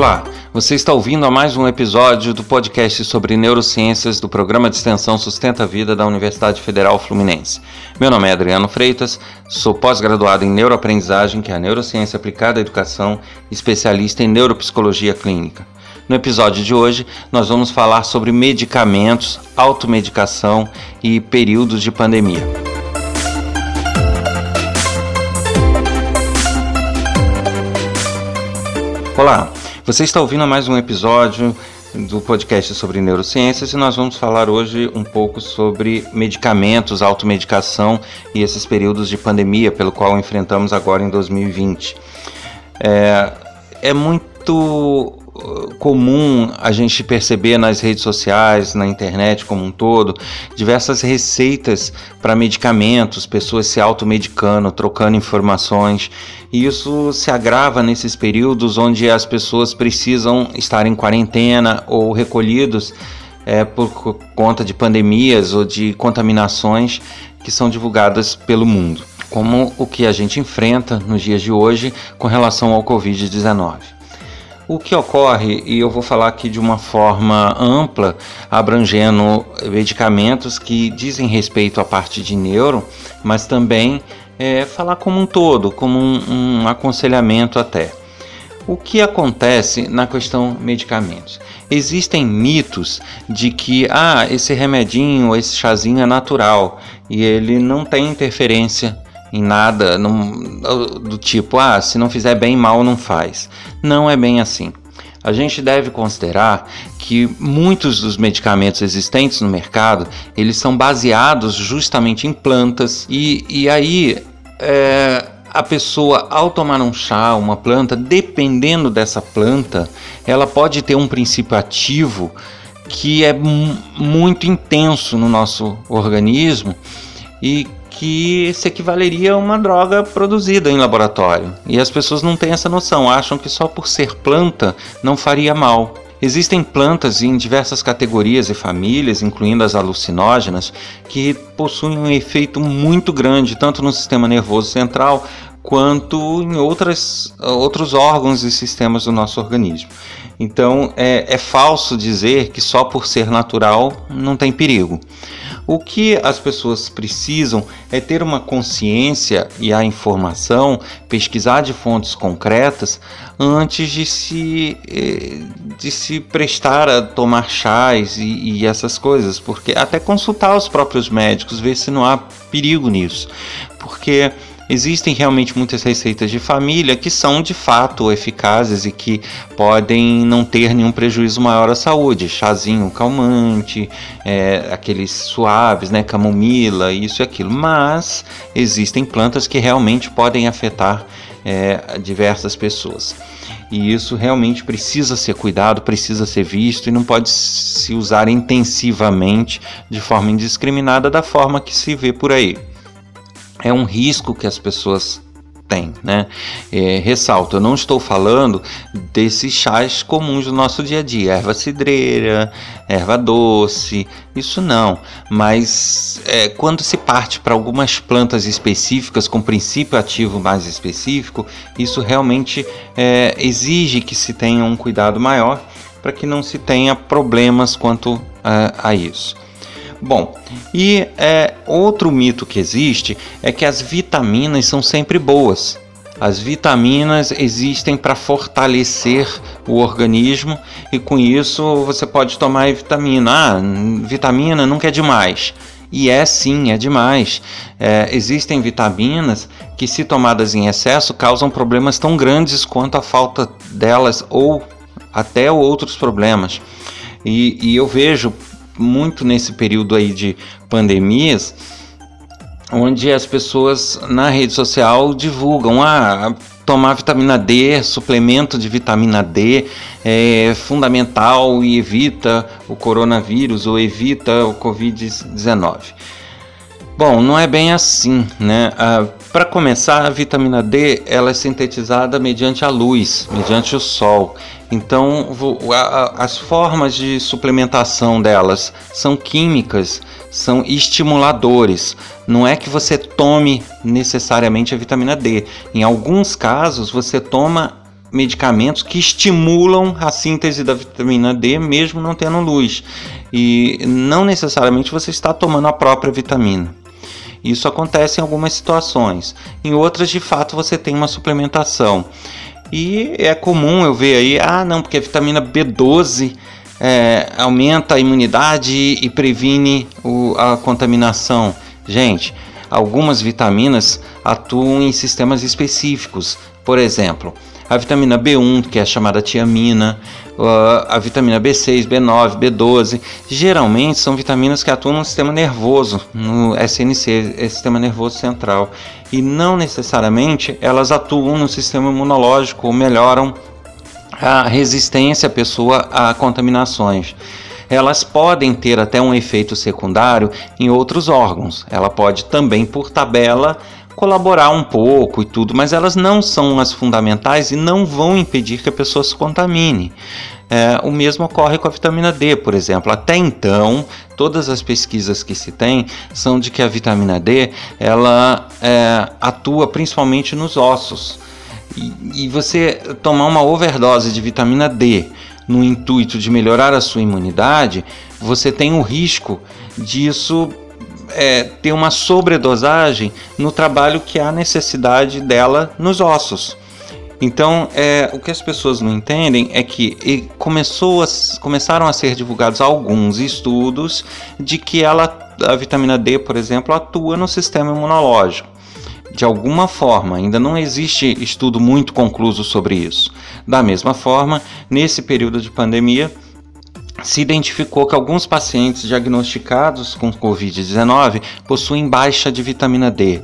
Olá, você está ouvindo a mais um episódio do podcast sobre neurociências do programa de extensão Sustenta a Vida da Universidade Federal Fluminense. Meu nome é Adriano Freitas, sou pós-graduado em neuroaprendizagem, que é a neurociência aplicada à educação, especialista em neuropsicologia clínica. No episódio de hoje, nós vamos falar sobre medicamentos, automedicação e períodos de pandemia. Olá, você está ouvindo mais um episódio do podcast sobre neurociências e nós vamos falar hoje um pouco sobre medicamentos, automedicação e esses períodos de pandemia pelo qual enfrentamos agora em 2020. É, é muito comum a gente perceber nas redes sociais, na internet como um todo, diversas receitas para medicamentos, pessoas se automedicando, trocando informações. E isso se agrava nesses períodos onde as pessoas precisam estar em quarentena ou recolhidos é, por conta de pandemias ou de contaminações que são divulgadas pelo mundo, como o que a gente enfrenta nos dias de hoje com relação ao Covid-19. O que ocorre, e eu vou falar aqui de uma forma ampla, abrangendo medicamentos que dizem respeito à parte de neuro, mas também é, falar como um todo, como um, um aconselhamento até. O que acontece na questão medicamentos? Existem mitos de que ah, esse remedinho, esse chazinho é natural e ele não tem interferência em nada do tipo, ah, se não fizer bem, mal não faz. Não é bem assim. A gente deve considerar que muitos dos medicamentos existentes no mercado, eles são baseados justamente em plantas e, e aí é, a pessoa ao tomar um chá, uma planta, dependendo dessa planta, ela pode ter um princípio ativo que é muito intenso no nosso organismo e que se equivaleria a uma droga produzida em laboratório. E as pessoas não têm essa noção, acham que só por ser planta não faria mal. Existem plantas em diversas categorias e famílias, incluindo as alucinógenas, que possuem um efeito muito grande tanto no sistema nervoso central quanto em outras, outros órgãos e sistemas do nosso organismo. Então é, é falso dizer que só por ser natural não tem perigo. O que as pessoas precisam é ter uma consciência e a informação, pesquisar de fontes concretas antes de se, eh, de se prestar a tomar chás e, e essas coisas, porque até consultar os próprios médicos, ver se não há perigo nisso, porque Existem realmente muitas receitas de família que são de fato eficazes e que podem não ter nenhum prejuízo maior à saúde. Chazinho calmante, é, aqueles suaves, né, camomila, isso e aquilo. Mas existem plantas que realmente podem afetar é, diversas pessoas. E isso realmente precisa ser cuidado, precisa ser visto e não pode se usar intensivamente de forma indiscriminada da forma que se vê por aí é um risco que as pessoas têm, né? É, ressalto, eu não estou falando desses chás comuns do nosso dia a dia, erva cidreira, erva doce, isso não. Mas é, quando se parte para algumas plantas específicas com princípio ativo mais específico, isso realmente é, exige que se tenha um cuidado maior para que não se tenha problemas quanto a, a isso. Bom, e é, outro mito que existe é que as vitaminas são sempre boas. As vitaminas existem para fortalecer o organismo e com isso você pode tomar vitamina. Ah, vitamina nunca é demais. E é sim, é demais. É, existem vitaminas que, se tomadas em excesso, causam problemas tão grandes quanto a falta delas ou até outros problemas. E, e eu vejo muito nesse período aí de pandemias, onde as pessoas na rede social divulgam ah, tomar vitamina D, suplemento de vitamina D é fundamental e evita o coronavírus ou evita o Covid-19. Bom, não é bem assim, né? Ah, Para começar, a vitamina D ela é sintetizada mediante a luz, mediante o sol. Então, as formas de suplementação delas são químicas, são estimuladores. Não é que você tome necessariamente a vitamina D. Em alguns casos, você toma medicamentos que estimulam a síntese da vitamina D, mesmo não tendo luz. E não necessariamente você está tomando a própria vitamina. Isso acontece em algumas situações. Em outras, de fato, você tem uma suplementação. E é comum eu ver aí, ah, não, porque a vitamina B12 é, aumenta a imunidade e previne o, a contaminação. Gente, algumas vitaminas atuam em sistemas específicos. Por exemplo, a vitamina B1, que é chamada tiamina, a vitamina B6, B9, B12, geralmente são vitaminas que atuam no sistema nervoso, no SNC, sistema nervoso central, e não necessariamente elas atuam no sistema imunológico ou melhoram a resistência à pessoa a contaminações elas podem ter até um efeito secundário em outros órgãos. Ela pode também, por tabela, colaborar um pouco e tudo, mas elas não são as fundamentais e não vão impedir que a pessoa se contamine. É, o mesmo ocorre com a vitamina D, por exemplo. Até então, todas as pesquisas que se tem são de que a vitamina D ela é, atua principalmente nos ossos. E, e você tomar uma overdose de vitamina D no intuito de melhorar a sua imunidade, você tem o risco disso é, ter uma sobredosagem no trabalho que há necessidade dela nos ossos. Então, é, o que as pessoas não entendem é que começou a, começaram a ser divulgados alguns estudos de que ela, a vitamina D, por exemplo, atua no sistema imunológico de alguma forma, ainda não existe estudo muito concluso sobre isso. Da mesma forma, nesse período de pandemia, se identificou que alguns pacientes diagnosticados com Covid-19 possuem baixa de vitamina D.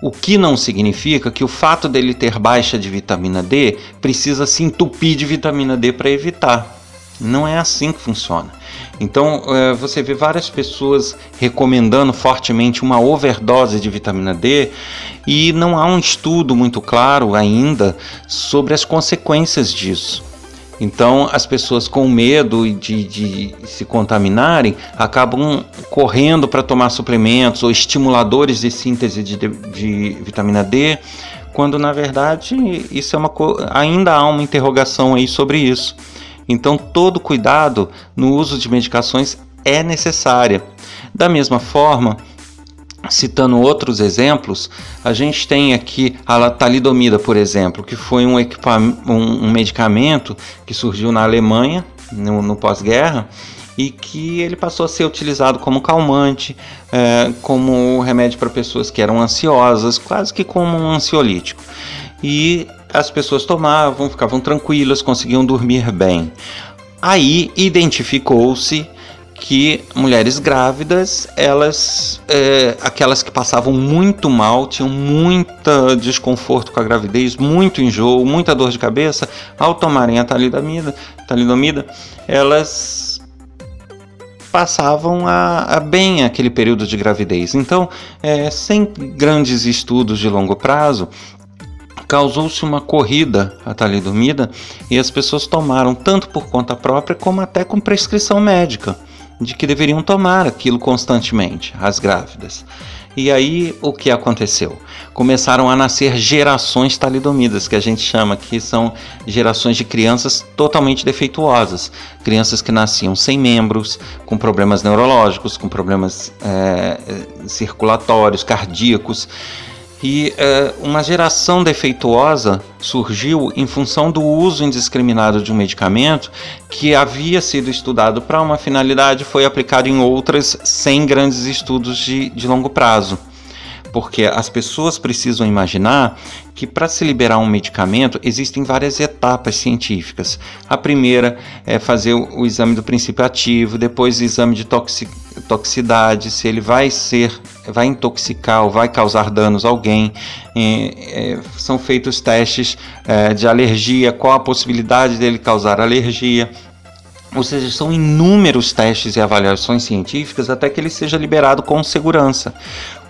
O que não significa que o fato dele ter baixa de vitamina D precisa se entupir de vitamina D para evitar. Não é assim que funciona. Então é, você vê várias pessoas recomendando fortemente uma overdose de vitamina D e não há um estudo muito claro ainda sobre as consequências disso. Então as pessoas com medo de, de se contaminarem acabam correndo para tomar suplementos ou estimuladores de síntese de, de, vitamina D, quando na verdade isso é uma ainda há uma interrogação aí sobre isso. Então, todo cuidado no uso de medicações é necessária. Da mesma forma, citando outros exemplos, a gente tem aqui a talidomida, por exemplo, que foi um, um, um medicamento que surgiu na Alemanha no, no pós-guerra e que ele passou a ser utilizado como calmante, é, como remédio para pessoas que eram ansiosas, quase que como um ansiolítico. E as pessoas tomavam, ficavam tranquilas, conseguiam dormir bem. Aí identificou-se que mulheres grávidas, elas, é, aquelas que passavam muito mal, tinham muito desconforto com a gravidez, muito enjoo, muita dor de cabeça, ao tomarem a talidomida, talidomida elas passavam a, a, bem aquele período de gravidez. Então, é, sem grandes estudos de longo prazo, causou-se uma corrida a talidomida e as pessoas tomaram tanto por conta própria como até com prescrição médica de que deveriam tomar aquilo constantemente, as grávidas. E aí o que aconteceu? Começaram a nascer gerações talidomidas, que a gente chama que são gerações de crianças totalmente defeituosas, crianças que nasciam sem membros, com problemas neurológicos, com problemas é, circulatórios, cardíacos e uh, uma geração defeituosa surgiu em função do uso indiscriminado de um medicamento que havia sido estudado para uma finalidade foi aplicado em outras sem grandes estudos de, de longo prazo porque as pessoas precisam imaginar que para se liberar um medicamento existem várias etapas científicas. A primeira é fazer o, exame do princípio ativo, depois o exame de toxi toxicidade, se ele vai ser, vai intoxicar ou vai causar danos a alguém. É, é, são feitos testes é, de alergia, qual a possibilidade dele causar alergia. Ou seja, são inúmeros testes e avaliações científicas até que ele seja liberado com segurança.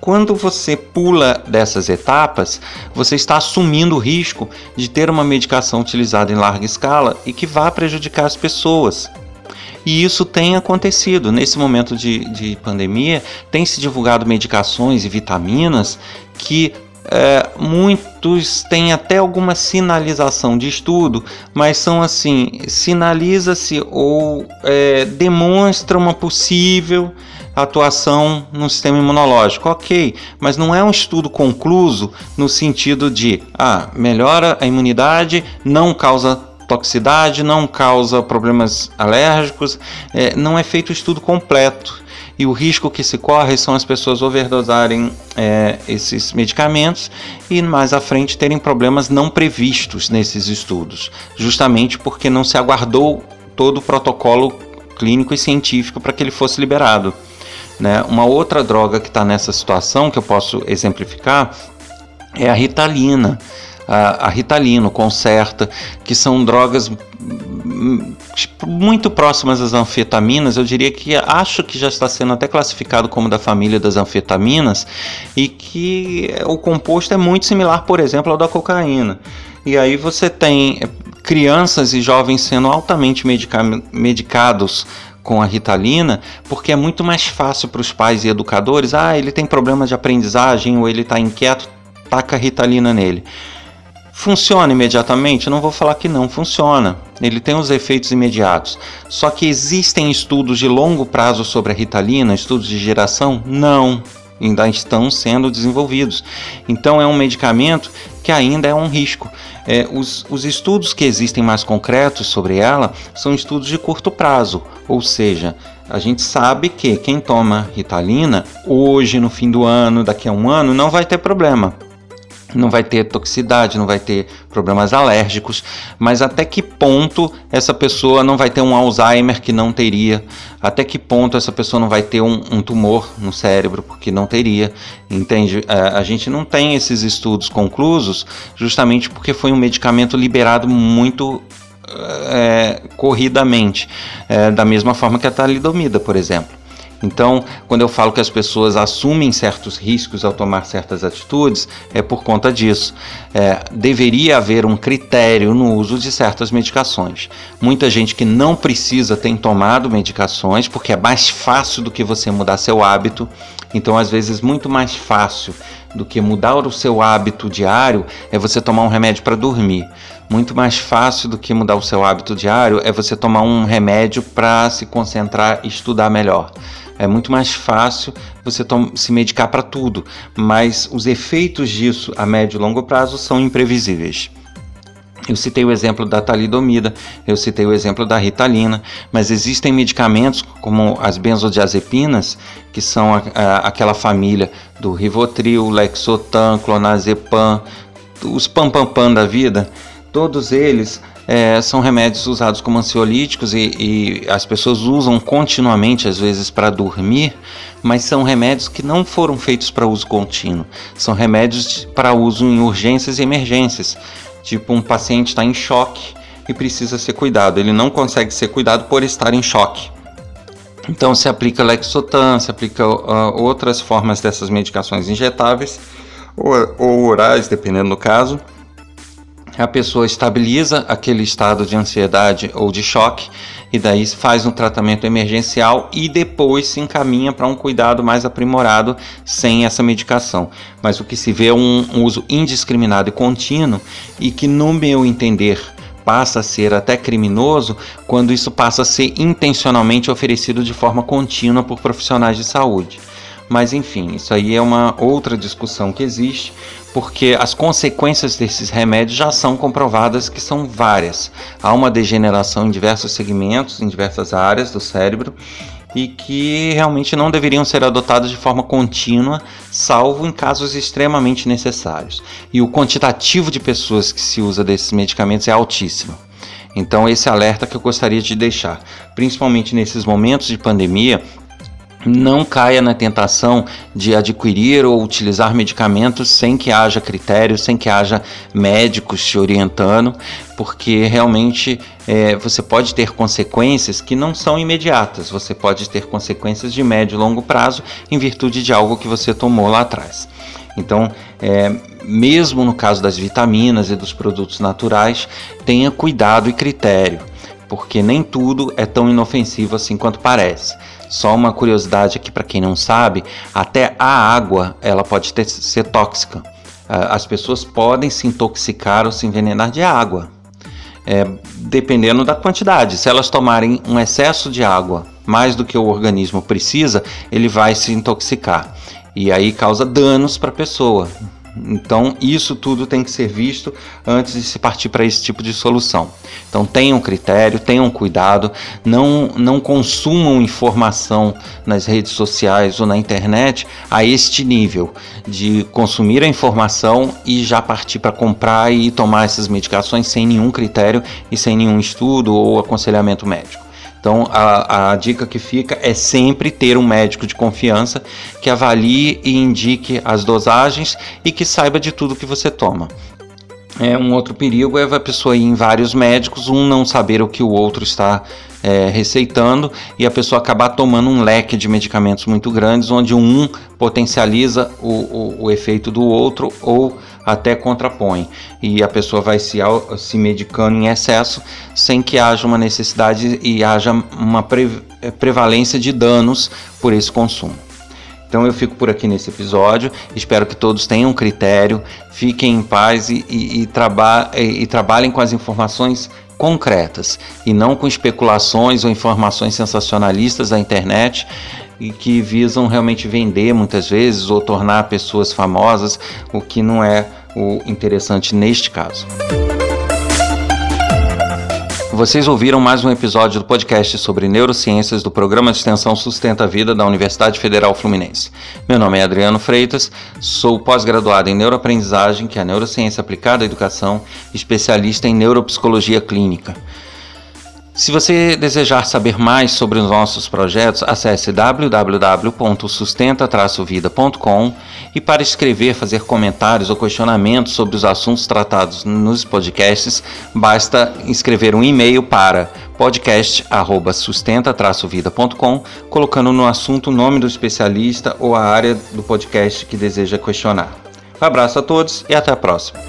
Quando você pula dessas etapas, você está assumindo o risco de ter uma medicação utilizada em larga escala e que vá prejudicar as pessoas. E isso tem acontecido. Nesse momento de, de pandemia, tem se divulgado medicações e vitaminas que é, muitos têm até alguma sinalização de estudo, mas são assim: sinaliza-se ou é, demonstra uma possível atuação no sistema imunológico. Ok, mas não é um estudo concluso no sentido de ah, melhora a imunidade, não causa toxicidade, não causa problemas alérgicos, é, não é feito o estudo completo e o risco que se corre são as pessoas overdosarem é, esses medicamentos e mais à frente terem problemas não previstos nesses estudos, justamente porque não se aguardou todo o protocolo clínico e científico para que ele fosse liberado. Né? Uma outra droga que está nessa situação que eu posso exemplificar é a ritalina a, Ritalino, Concerta, que são drogas muito próximas às anfetaminas, eu diria que acho que já está sendo até classificado como da família das anfetaminas e que o composto é muito similar, por exemplo, ao da cocaína. E aí você tem crianças e jovens sendo altamente medica medicados com a Ritalina, porque é muito mais fácil para os pais e educadores, ah, ele tem problemas de aprendizagem ou ele está inquieto, taca a Ritalina nele. Funciona imediatamente? Eu não vou falar que não funciona. Ele tem os efeitos imediatos. Só que existem estudos de longo prazo sobre a ritalina, estudos de geração? Não. Ainda estão sendo desenvolvidos. Então é um medicamento que ainda é um risco. É, os, os estudos que existem mais concretos sobre ela são estudos de curto prazo, ou seja, a gente sabe que quem toma ritalina hoje, no fim do ano, daqui a um ano, não vai ter problema não vai ter toxicidade, não vai ter problemas alérgicos, mas até que ponto essa pessoa não vai ter um Alzheimer que não teria? Até que ponto essa pessoa não vai ter um, um tumor no cérebro porque não teria? Entende? A, é, a gente não tem esses estudos conclusos justamente porque foi um medicamento liberado muito é, corridamente, é, da mesma forma que a talidomida, por exemplo. Então, quando eu falo que as pessoas assumem certos riscos ao tomar certas atitudes, é por conta disso. É, deveria haver um critério no uso de certas medicações. Muita gente que não precisa tem tomado medicações porque é mais fácil do que você mudar seu hábito. Então, às vezes, muito mais fácil do que mudar o seu hábito diário é você tomar um remédio para dormir. Muito mais fácil do que mudar o seu hábito diário é você tomar um remédio para se concentrar e estudar melhor. É muito mais fácil você se medicar para tudo, mas os efeitos disso a médio e longo prazo são imprevisíveis. Eu citei o exemplo da talidomida, eu citei o exemplo da ritalina, mas existem medicamentos como as benzodiazepinas, que são a, a, aquela família do Rivotril, Lexotan, Clonazepam, os pampampam da vida, todos eles é, são remédios usados como ansiolíticos e, e as pessoas usam continuamente, às vezes, para dormir, mas são remédios que não foram feitos para uso contínuo. São remédios para uso em urgências e emergências. Tipo, um paciente está em choque e precisa ser cuidado. Ele não consegue ser cuidado por estar em choque. Então se aplica Lexotan, se aplica uh, outras formas dessas medicações injetáveis ou, ou orais, dependendo do caso a pessoa estabiliza aquele estado de ansiedade ou de choque e daí faz um tratamento emergencial e depois se encaminha para um cuidado mais aprimorado sem essa medicação. Mas o que se vê é um, uso indiscriminado e contínuo e que, no meu entender, passa a ser até criminoso quando isso passa a ser intencionalmente oferecido de forma contínua por profissionais de saúde. Mas enfim, isso aí é uma outra discussão que existe, porque as consequências desses remédios já são comprovadas que são várias. Há uma degeneração em diversos segmentos, em diversas áreas do cérebro e que realmente não deveriam ser adotadas de forma contínua, salvo em casos extremamente necessários. E o quantitativo de pessoas que se usa desses medicamentos é altíssimo. Então, esse alerta que eu gostaria de deixar, principalmente nesses momentos de pandemia, não caia na tentação de adquirir ou utilizar medicamentos sem que haja critérios, sem que haja médicos te orientando, porque realmente é, você pode ter consequências que não são imediatas, você pode ter consequências de médio e longo prazo em virtude de algo que você tomou lá atrás. Então, é, mesmo no caso das vitaminas e dos produtos naturais, tenha cuidado e critério, porque nem tudo é tão inofensivo assim quanto parece. Só uma curiosidade aqui para quem não sabe, até a água ela pode ter, ser tóxica. as pessoas podem se intoxicar ou se envenenar de água, é, dependendo da quantidade. Se elas tomarem um excesso de água, mais do que o organismo precisa, ele vai se intoxicar e aí causa danos para a pessoa. Então, isso tudo tem que ser visto antes de se partir para esse tipo de solução. Então, tenham critério, tenham cuidado, não, não consumam informação nas redes sociais ou na internet a este nível de consumir a informação e já partir para comprar e tomar essas medicações sem nenhum critério e sem nenhum estudo ou aconselhamento médico. Então, a, a, dica que fica é sempre ter um médico de confiança que avalie e indique as dosagens e que saiba de tudo que você toma. É, um outro perigo é a pessoa ir em vários médicos, um não saber o que o outro está é, receitando e a pessoa acabar tomando um leque de medicamentos muito grandes, onde um potencializa o, o, o efeito do outro ou até contrapõe e a pessoa vai se, se medicando em excesso sem que haja uma necessidade e haja uma pre, eh, prevalência de danos por esse consumo. Então eu fico por aqui nesse episódio. Espero que todos tenham critério, fiquem em paz e, e, e, traba e, e trabalhem com as informações concretas e não com especulações ou informações sensacionalistas da internet e que visam realmente vender muitas vezes ou tornar pessoas famosas, o que não é o interessante neste caso. Vocês ouviram mais um episódio do podcast sobre neurociências do programa de extensão Sustenta a Vida da Universidade Federal Fluminense. Meu nome é Adriano Freitas, sou pós-graduado em neuroaprendizagem, que é a neurociência aplicada à educação, especialista em neuropsicologia clínica. Se você desejar saber mais sobre os nossos projetos, acesse www.sustenta-vida.com e para escrever, fazer comentários ou questionamentos sobre os assuntos tratados nos podcasts, basta escrever um e-mail para podcast@sustenta-vida.com, colocando no assunto o nome do especialista ou a área do podcast que deseja questionar. Um abraço a todos e até a próxima.